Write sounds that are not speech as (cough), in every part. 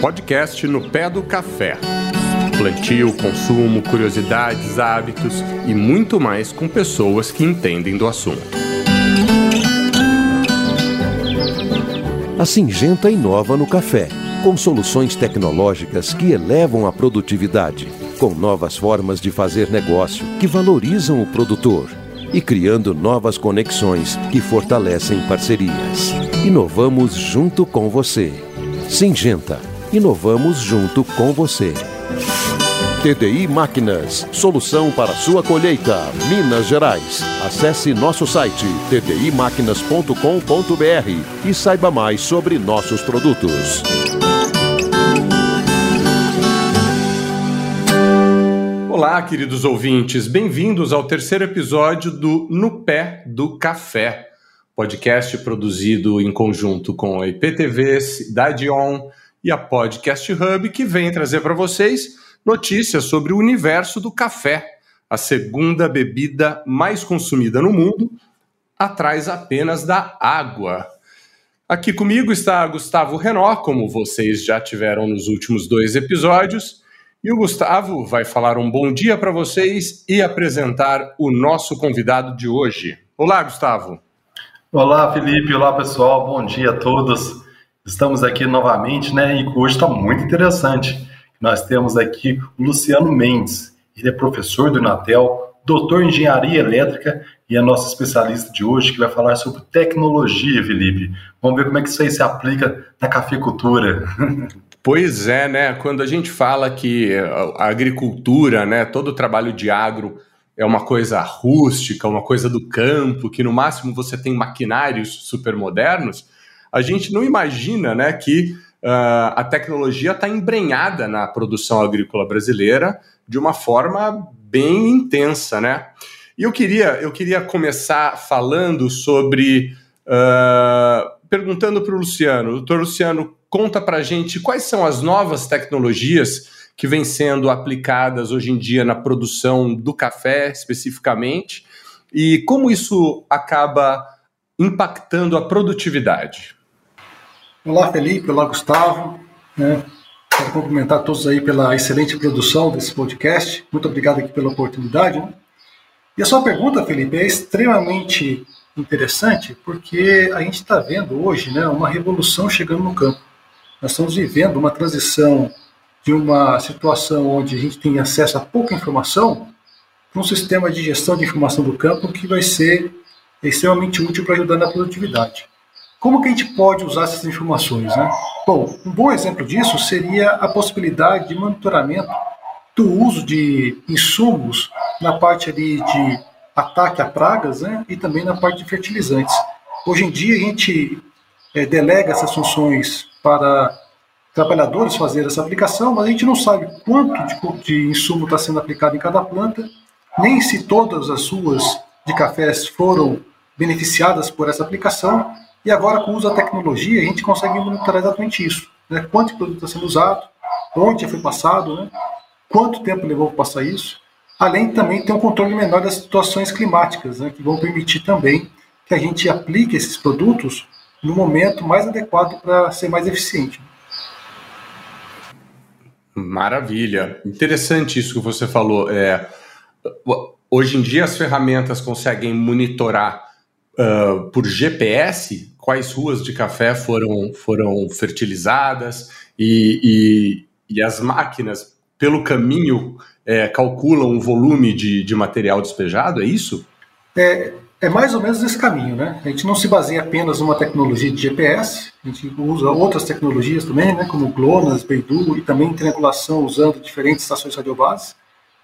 Podcast no pé do café. Plantio, consumo, curiosidades, hábitos e muito mais com pessoas que entendem do assunto. A Singenta inova no café, com soluções tecnológicas que elevam a produtividade, com novas formas de fazer negócio que valorizam o produtor e criando novas conexões que fortalecem parcerias. Inovamos junto com você. Singenta Inovamos junto com você. TDI Máquinas, solução para sua colheita, Minas Gerais. Acesse nosso site tdimáquinas.com.br e saiba mais sobre nossos produtos. Olá, queridos ouvintes, bem-vindos ao terceiro episódio do No Pé do Café, podcast produzido em conjunto com a IPTV, Cidade On, e a Podcast Hub, que vem trazer para vocês notícias sobre o universo do café, a segunda bebida mais consumida no mundo, atrás apenas da água. Aqui comigo está Gustavo Renó, como vocês já tiveram nos últimos dois episódios. E o Gustavo vai falar um bom dia para vocês e apresentar o nosso convidado de hoje. Olá, Gustavo. Olá, Felipe. Olá, pessoal. Bom dia a todos. Estamos aqui novamente, né? E hoje está muito interessante. Nós temos aqui o Luciano Mendes. Ele é professor do Inatel, doutor em engenharia elétrica e é nosso especialista de hoje que vai falar sobre tecnologia, Felipe. Vamos ver como é que isso aí se aplica na cafeicultura. (laughs) Pois é, né? Quando a gente fala que a agricultura, né, todo o trabalho de agro é uma coisa rústica, uma coisa do campo, que no máximo você tem maquinários super modernos, a gente não imagina né, que uh, a tecnologia está embrenhada na produção agrícola brasileira de uma forma bem intensa, né? E eu queria, eu queria começar falando sobre. Uh, perguntando para o Luciano. Doutor Luciano, conta para a gente quais são as novas tecnologias que vêm sendo aplicadas hoje em dia na produção do café, especificamente, e como isso acaba impactando a produtividade. Olá, Felipe. Olá, Gustavo. Né? Quero cumprimentar todos aí pela excelente produção desse podcast. Muito obrigado aqui pela oportunidade. Né? E a sua pergunta, Felipe, é extremamente interessante porque a gente está vendo hoje né, uma revolução chegando no campo. Nós estamos vivendo uma transição de uma situação onde a gente tem acesso a pouca informação para um sistema de gestão de informação do campo que vai ser extremamente útil para ajudar na produtividade. Como que a gente pode usar essas informações? Né? Bom, um bom exemplo disso seria a possibilidade de monitoramento do uso de insumos na parte ali de ataque a pragas né? e também na parte de fertilizantes. Hoje em dia a gente é, delega essas funções para trabalhadores fazer essa aplicação, mas a gente não sabe quanto de, de insumo está sendo aplicado em cada planta, nem se todas as ruas de cafés foram beneficiadas por essa aplicação, e agora, com o uso da tecnologia, a gente consegue monitorar exatamente isso. Né? Quanto produto está sendo usado, onde foi passado, né? quanto tempo levou para passar isso. Além também ter um controle menor das situações climáticas, né? que vão permitir também que a gente aplique esses produtos no momento mais adequado para ser mais eficiente. Maravilha. Interessante isso que você falou. É, hoje em dia as ferramentas conseguem monitorar uh, por GPS quais ruas de café foram, foram fertilizadas e, e, e as máquinas, pelo caminho, é, calculam o volume de, de material despejado, é isso? É, é mais ou menos esse caminho, né? A gente não se baseia apenas numa tecnologia de GPS, a gente usa outras tecnologias também, né, como GLONASS, Beidou e também triangulação usando diferentes estações radiobases.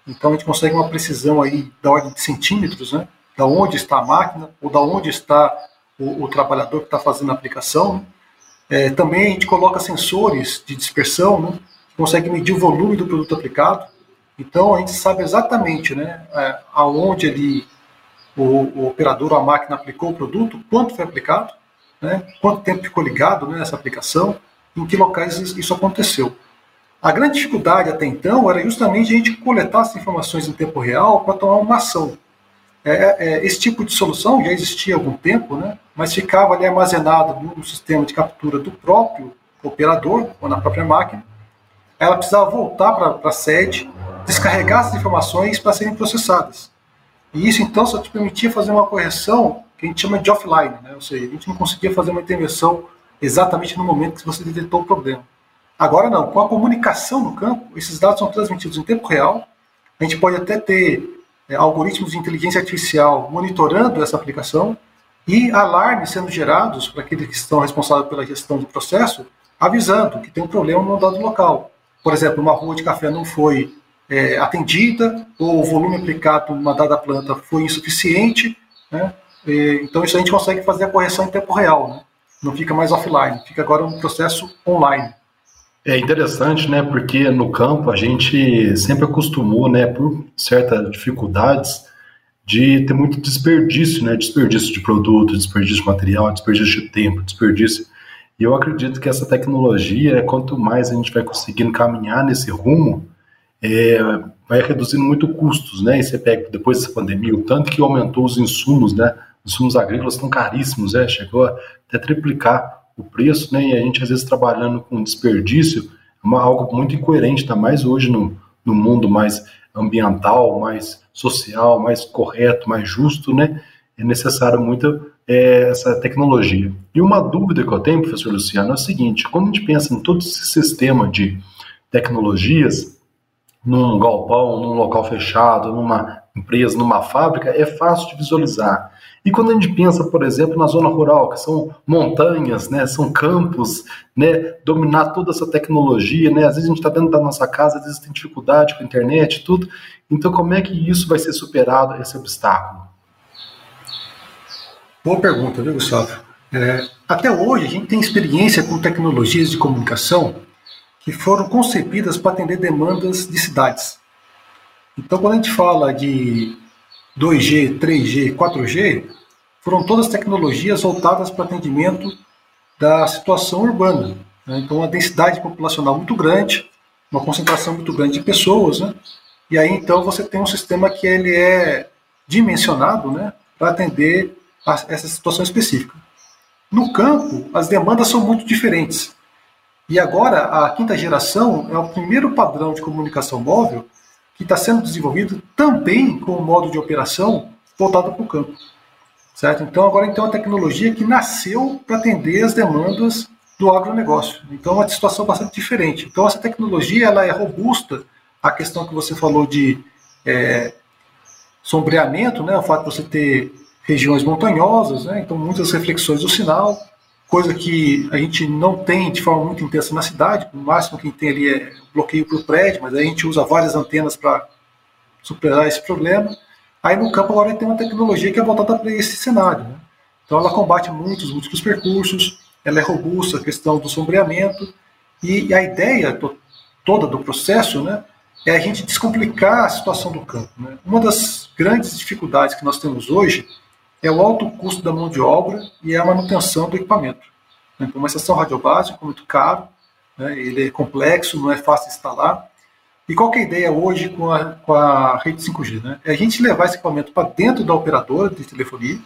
Então a gente consegue uma precisão aí da ordem de centímetros, né? Da onde está a máquina ou da onde está o, o trabalhador que está fazendo a aplicação. Né? É, também a gente coloca sensores de dispersão, né, consegue medir o volume do produto aplicado. Então a gente sabe exatamente né, é, aonde ali o, o, operador ou a máquina aplicou o produto, quanto foi aplicado, né, quanto tempo ficou ligado né, nessa aplicação, em que locais isso aconteceu. A grande dificuldade até então era justamente a gente coletar essas informações em tempo real para tomar uma ação. é, é, esse tipo de solução já existia há algum tempo, né? mas ficava ali armazenado no sistema de captura do próprio operador ou na própria máquina. Ela precisava voltar para a sede, descarregar essas informações para serem processadas. E isso então só te permitia fazer uma correção que a gente chama de offline, né? ou seja, a gente não conseguia fazer uma intervenção exatamente no momento que você detectou o problema. Agora não, com a comunicação no campo, esses dados são transmitidos em tempo real. A gente pode até ter é, algoritmos de inteligência artificial monitorando essa aplicação e alarmes sendo gerados para aqueles que estão responsáveis pela gestão do processo, avisando que tem um problema no dado local. Por exemplo, uma rua de café não foi é, atendida, ou o volume aplicado numa dada planta foi insuficiente, né? E, então isso a gente consegue fazer a correção em tempo real, né? não fica mais offline, fica agora um processo online. É interessante, né? Porque no campo a gente sempre acostumou, né, por certas dificuldades, de ter muito desperdício, né? Desperdício de produto, desperdício de material, desperdício de tempo, desperdício. E eu acredito que essa tecnologia, quanto mais a gente vai conseguindo caminhar nesse rumo, é, vai reduzindo muito custos, né? E você pega depois dessa pandemia, o tanto que aumentou os insumos, né? Os insumos agrícolas estão caríssimos, né? Chegou até triplicar o preço, né? E a gente às vezes trabalhando com desperdício, é uma, algo muito incoerente, está mais hoje no, no mundo mais ambiental, mais social, mais correto, mais justo, né? É necessário muito é, essa tecnologia. E uma dúvida que eu tenho, professor Luciano, é o seguinte: quando a gente pensa em todo esse sistema de tecnologias, num galpão, num local fechado, numa empresa, numa fábrica, é fácil de visualizar. E quando a gente pensa, por exemplo, na zona rural, que são montanhas, né, são campos, né, dominar toda essa tecnologia, né, às vezes a gente está dentro da nossa casa, às vezes tem dificuldade com a internet tudo. Então, como é que isso vai ser superado, esse obstáculo? Boa pergunta, viu, Gustavo? É, até hoje, a gente tem experiência com tecnologias de comunicação que foram concebidas para atender demandas de cidades. Então, quando a gente fala de 2G, 3G, 4G, foram todas tecnologias voltadas para atendimento da situação urbana. Né? Então, uma densidade populacional muito grande, uma concentração muito grande de pessoas, né? E aí, então, você tem um sistema que ele é dimensionado né, para atender a essa situação específica. No campo, as demandas são muito diferentes. E agora, a quinta geração é o primeiro padrão de comunicação móvel que está sendo desenvolvido também com o modo de operação voltado para o campo. Certo? Então, agora tem uma tecnologia que nasceu para atender as demandas do agronegócio. Então, é uma situação bastante diferente. Então, essa tecnologia ela é robusta à questão que você falou de é, sombreamento, né? o fato de você ter regiões montanhosas, né? então muitas reflexões do sinal, coisa que a gente não tem de forma muito intensa na cidade, o máximo que tem ali é bloqueio para o prédio, mas a gente usa várias antenas para superar esse problema. Aí no campo agora tem uma tecnologia que é voltada para esse cenário. Né? Então ela combate muitos múltiplos percursos, ela é robusta a questão do sombreamento, e, e a ideia to, toda do processo né, é a gente descomplicar a situação do campo. Né? Uma das grandes dificuldades que nós temos hoje é o alto custo da mão de obra e a manutenção do equipamento. Então, uma estação radiobásica é muito caro, né, ele é complexo, não é fácil instalar. E qual é a ideia hoje com a, com a rede 5G? Né? É a gente levar esse equipamento para dentro da operadora de telefonia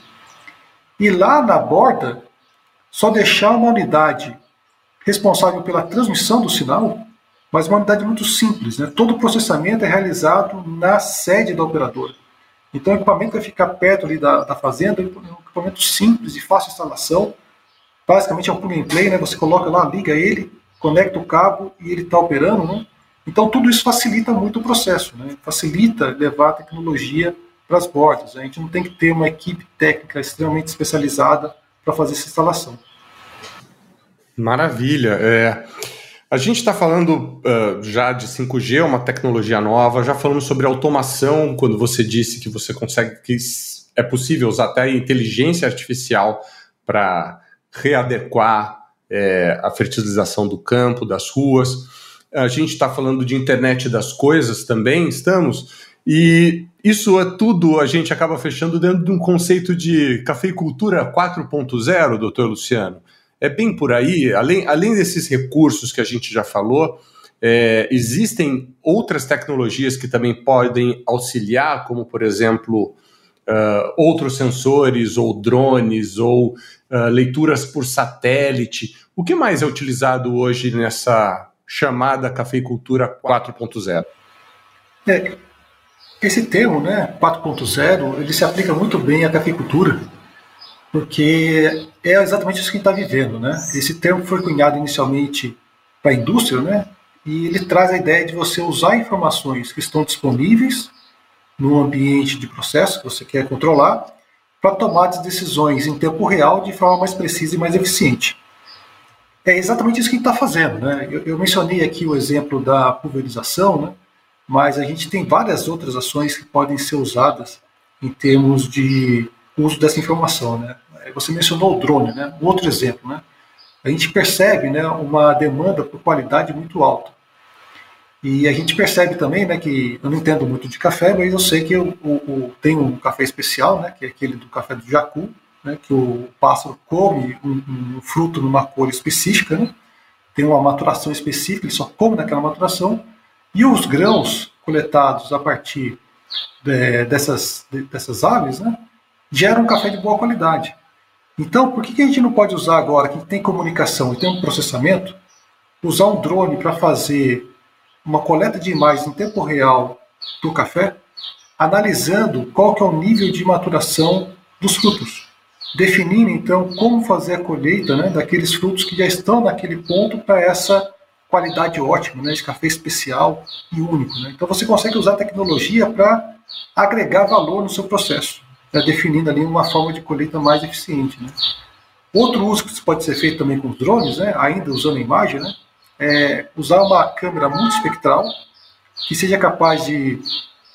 e lá na borda só deixar uma unidade responsável pela transmissão do sinal, mas uma unidade muito simples. Né? Todo o processamento é realizado na sede da operadora. Então o equipamento vai ficar perto ali da, da fazenda, é um equipamento simples, de fácil instalação. Basicamente é um plug and play, né? Você coloca lá, liga ele, conecta o cabo e ele está operando, né? Então tudo isso facilita muito o processo, né? Facilita levar a tecnologia para as bordas. A gente não tem que ter uma equipe técnica extremamente especializada para fazer essa instalação. Maravilha. É, a gente está falando uh, já de 5G, uma tecnologia nova, já falamos sobre automação, quando você disse que você consegue, que é possível usar até inteligência artificial para readequar é, a fertilização do campo, das ruas. A gente está falando de internet das coisas também, estamos. E isso é tudo, a gente acaba fechando dentro de um conceito de cafeicultura 4.0, doutor Luciano. É bem por aí, além, além desses recursos que a gente já falou, é, existem outras tecnologias que também podem auxiliar, como por exemplo uh, outros sensores, ou drones, ou uh, leituras por satélite. O que mais é utilizado hoje nessa chamada cafeicultura 4.0? É, esse termo, né, 4.0, ele se aplica muito bem à cafeicultura, porque é exatamente isso que a gente está vivendo, né? Esse termo foi cunhado inicialmente para a indústria, né? E ele traz a ideia de você usar informações que estão disponíveis no ambiente de processo que você quer controlar para tomar decisões em tempo real de forma mais precisa e mais eficiente. É exatamente isso que a gente está fazendo. Né? Eu, eu, mencionei aqui o exemplo da pulverização, né? mas a gente tem várias outras ações que podem ser usadas em termos de uso dessa informação. Né? Você mencionou o drone, né? Um outro exemplo. Né? A gente percebe né, uma demanda por qualidade muito alta. E a gente percebe também, né, que eu não entendo muito de café, mas eu sei que eu, eu, tem um café especial, né, que é aquele do café do jacu, né, que o pássaro come um, um, fruto numa cor específica, né, tem uma maturação específica, ele só come naquela maturação, e os grãos coletados a partir de, dessas, de, dessas aves né, geram um café de boa qualidade. Então, por que, que a gente não pode usar agora, que tem comunicação e tem um processamento, usar um drone para fazer uma coleta de imagens em tempo real do café, analisando qual que é o nível de maturação dos frutos, definindo então como fazer a colheita né, daqueles frutos que já estão naquele ponto para essa qualidade ótima, né, de café especial e único. Né? Então você consegue usar a tecnologia para agregar valor no seu processo, né, definindo ali uma forma de colheita mais eficiente. Né? Outro uso que pode ser feito também com drones, né, ainda usando a imagem, né, é, usar uma câmera multispectral que seja capaz de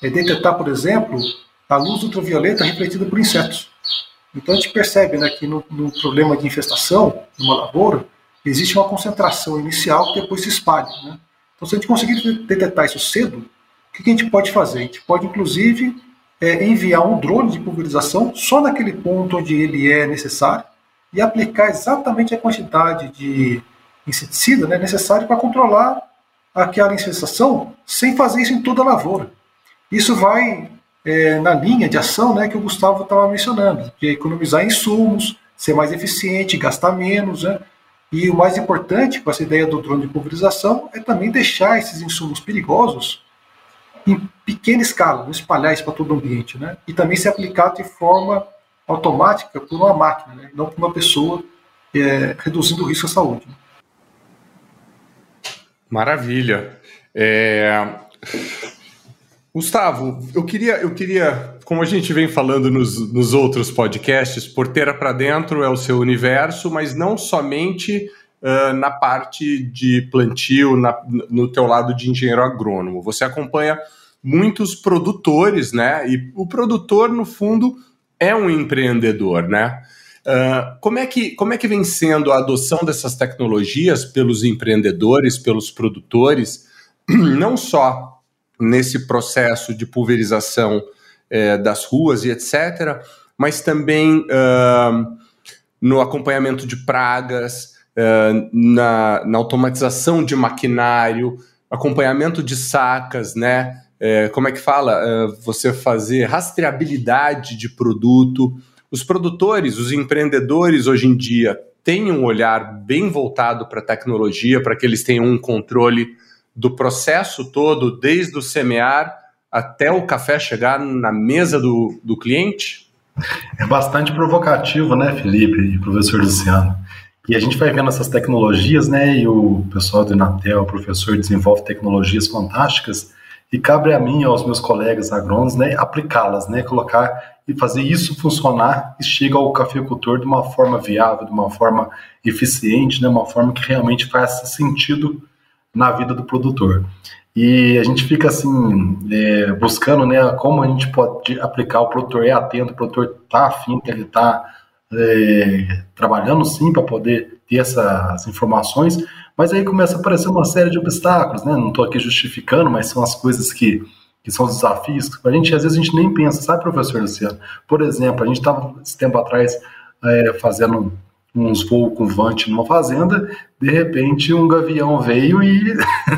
é, detectar, por exemplo, a luz ultravioleta refletida por insetos. Então a gente percebe né, que no, no problema de infestação, numa lavoura, existe uma concentração inicial que depois se espalha. Né? Então, se a gente conseguir detectar isso cedo, o que a gente pode fazer? A gente pode, inclusive, é, enviar um drone de pulverização só naquele ponto onde ele é necessário e aplicar exatamente a quantidade de inseticida né, para controlar aquela infestação sem fazer isso em toda a lavoura. Isso vai é, na linha de ação né, que o Gustavo estava mencionando, de economizar insumos, ser mais eficiente, gastar menos. Né? E o mais importante com essa ideia do drone de pulverização é também deixar esses insumos perigosos em pequena escala, não espalhar isso para todo o ambiente. Né? E também ser aplicado de forma automática por uma máquina, né? não por uma pessoa, é, reduzindo o risco à saúde. Né? Maravilha. É... Gustavo, eu queria, eu queria, como a gente vem falando nos, nos outros podcasts, Porteira para Dentro é o seu universo, mas não somente na parte de plantio, na, no teu lado de engenheiro agrônomo. Você acompanha muitos produtores, né? E o produtor, no fundo, é um empreendedor, né? Uh, como, é que, como é que vem sendo a adoção dessas tecnologias pelos empreendedores, pelos produtores, (clears throat) não só nesse processo de pulverização eh, das ruas e etc., mas também uh, no acompanhamento de pragas, na, na, automatização de maquinário, acompanhamento de sacas, né? Como é que fala? você fazer rastreabilidade de produto. Os produtores, os empreendedores hoje em dia têm um olhar bem voltado para a tecnologia, para que eles tenham um controle do processo todo, desde o semear até o café chegar na mesa do, do cliente? É bastante provocativo, né, Felipe e professor Luciano? E a gente vai vendo essas tecnologias, né, e o pessoal do Inatel, o professor, desenvolve tecnologias fantásticas, e cabe a mim, aos meus colegas agrônomos, né, aplicá-las, né, colocar e fazer isso funcionar e chega ao cafeicultor de uma forma viável, de uma forma eficiente, né, uma forma que realmente faça sentido na vida do produtor. E a gente fica assim, é, buscando né, como a gente pode aplicar, o produtor é atento, o produtor está afim, ele está é, trabalhando sim para poder ter essas informações, mas aí começa a aparecer uma série de obstáculos, né? Não estou aqui justificando, mas são as coisas que que são os desafios, que a gente às vezes a gente nem pensa, sabe, professor Luciano? Por exemplo, a gente estava esse tempo atrás é, fazendo uns voos com vante numa fazenda, de repente um gavião veio e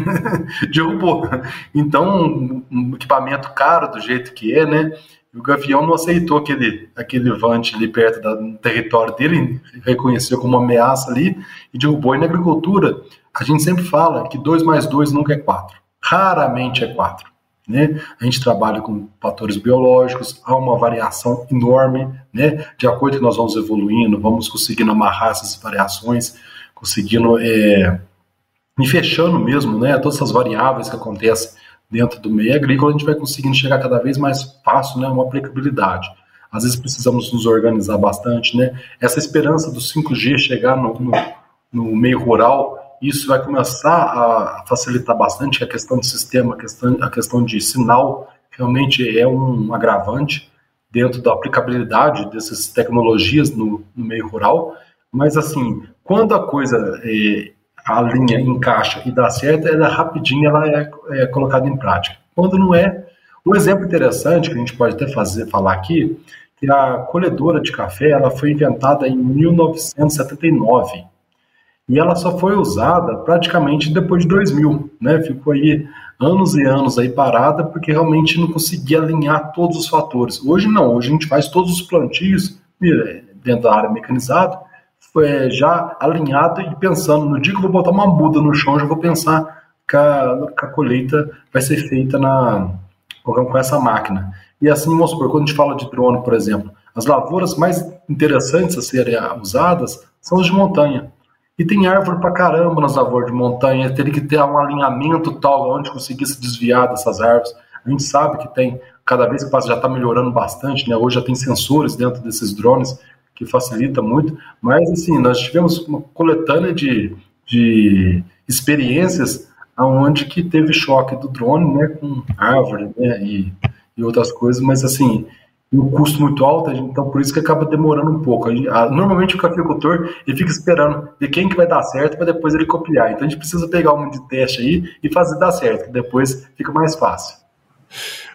(laughs) derrubou. Então, um equipamento caro do jeito que é, né? E o Gavião não aceitou aquele, aquele vante ali perto do território dele, reconheceu como uma ameaça ali e derrubou. E na agricultura, a gente sempre fala que 2 mais 2 nunca é 4. Raramente é 4. Né? A gente trabalha com fatores biológicos, há uma variação enorme, né? De acordo que nós vamos evoluindo, vamos conseguindo amarrar essas variações, conseguindo é, e fechando mesmo, né? Todas essas variáveis que acontecem dentro do meio agrícola, a gente vai conseguindo chegar cada vez mais fácil, né? Uma aplicabilidade. Às vezes precisamos nos organizar bastante, né? Essa esperança do 5G chegar no, no, no meio rural isso vai começar a facilitar bastante a questão do sistema, a questão, a questão de sinal, realmente é um agravante dentro da aplicabilidade dessas tecnologias no, no meio rural, mas assim, quando a coisa, é, a linha encaixa e dá certo, ela rapidinho ela é, é colocada em prática. Quando não é, um exemplo interessante que a gente pode até fazer, falar aqui, que a colhedora de café, ela foi inventada em 1979, e ela só foi usada praticamente depois de 2000, né? Ficou aí anos e anos aí parada porque realmente não conseguia alinhar todos os fatores. Hoje não, hoje a gente faz todos os plantios dentro da área mecanizada, é, já alinhado e pensando no dia que eu vou botar uma muda no chão, já vou pensar que a, que a colheita vai ser feita na com essa máquina. E assim, vamos supor, quando a gente fala de drone, por exemplo, as lavouras mais interessantes a serem usadas são as de montanha e tem árvore pra caramba nas lavouras de montanha, teria que ter um alinhamento tal onde conseguisse desviar dessas árvores. A gente sabe que tem, cada vez que passa já está melhorando bastante, né? Hoje já tem sensores dentro desses drones que facilita muito, mas assim, nós tivemos uma coletânea de, de experiências aonde que teve choque do drone, né, com árvore, né, e, e outras coisas, mas assim, um custo muito alto, então por isso que acaba demorando um pouco. normalmente o cafeicultor ele fica esperando de quem que vai dar certo para depois ele copiar. Então a gente precisa pegar um de teste aí e fazer dar certo, que depois fica mais fácil.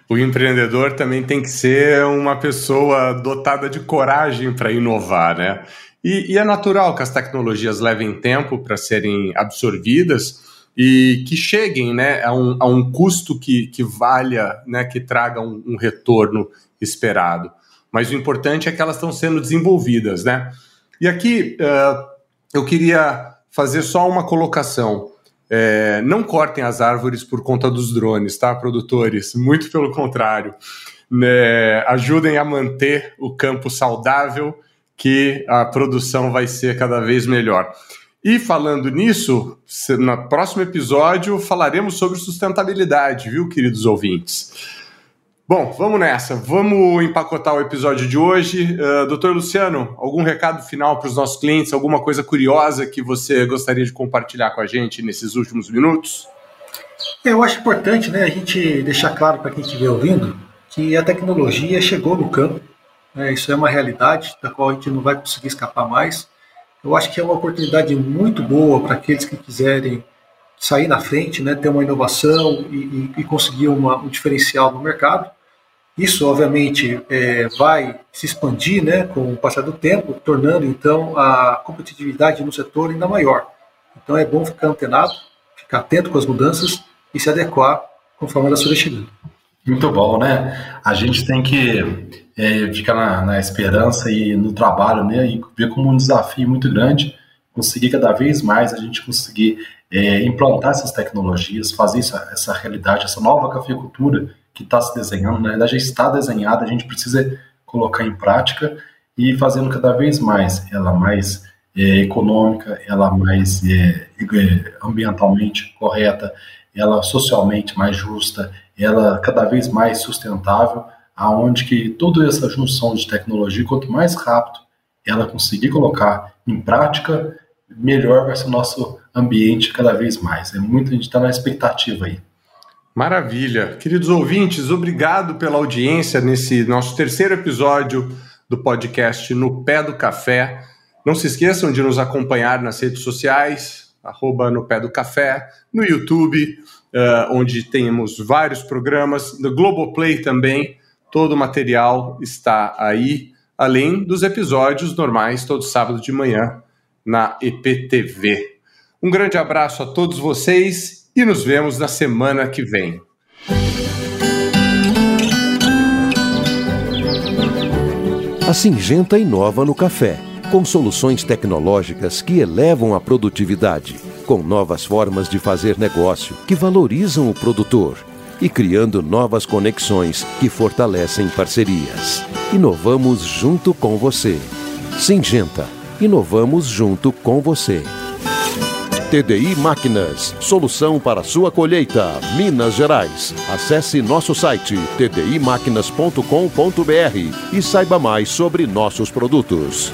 O empreendedor também tem que ser uma pessoa dotada de coragem para inovar, né? E, e é natural que as tecnologias levem tempo para serem absorvidas e que cheguem né, a, um, a um custo que, que valha, né, que traga um, um retorno esperado. Mas o importante é que elas estão sendo desenvolvidas, né? E aqui uh, eu queria fazer só uma colocação. É, não cortem as árvores por conta dos drones, tá, produtores? Muito pelo contrário. Né, ajudem a manter o campo saudável, que a produção vai ser cada vez melhor. E falando nisso, no próximo episódio falaremos sobre sustentabilidade, viu, queridos ouvintes? Bom, vamos nessa. Vamos empacotar o episódio de hoje. Uh, doutor Luciano, algum recado final para os nossos clientes? Alguma coisa curiosa que você gostaria de compartilhar com a gente nesses últimos minutos? Eu acho importante né, a gente deixar claro para quem estiver ouvindo que a tecnologia chegou no campo. Né, isso é uma realidade da qual a gente não vai conseguir escapar mais. Eu acho que é uma oportunidade muito boa para aqueles que quiserem sair na frente, né, ter uma inovação e, e, e conseguir uma, um diferencial no mercado. Isso, obviamente, é, vai se expandir né, com o passar do tempo, tornando então a competitividade no setor ainda maior. Então é bom ficar antenado, ficar atento com as mudanças e se adequar conforme elas forem chegando. Muito bom, né? A gente tem que é, ficar na, na, esperança e no trabalho, né? E ver como um desafio muito grande conseguir cada vez mais a gente conseguir é, implantar essas tecnologias, fazer essa, essa realidade, essa nova cafeicultura que está se desenhando, na verdade já está desenhada, a gente precisa colocar em prática e fazendo cada vez mais. Ela mais é, econômica, ela mais é, é ambientalmente correta, ela socialmente mais justa, ela cada vez mais sustentável, aonde que toda essa junção de tecnologia, quanto mais rápido ela conseguir colocar em prática, melhor vai ser o nosso ambiente cada vez mais. É muito, a gente está na expectativa aí. Maravilha. Queridos ouvintes, obrigado pela audiência nesse nosso terceiro episódio do podcast No Pé do Café. Não se esqueçam de nos acompanhar nas redes sociais, arroba no Pé do Café, no YouTube, uh, onde temos vários programas, no Globoplay também, todo o material está aí, além dos episódios normais, todo sábado de manhã, na EPTV. Um grande abraço a todos vocês e nos vemos na semana que vem. A Singenta inova no café, com soluções tecnológicas que elevam a produtividade, com novas formas de fazer negócio que valorizam o produtor e criando novas conexões que fortalecem parcerias. Inovamos junto com você. Singenta, inovamos junto com você. TDI Máquinas, solução para sua colheita, Minas Gerais. Acesse nosso site tdimáquinas.com.br e saiba mais sobre nossos produtos.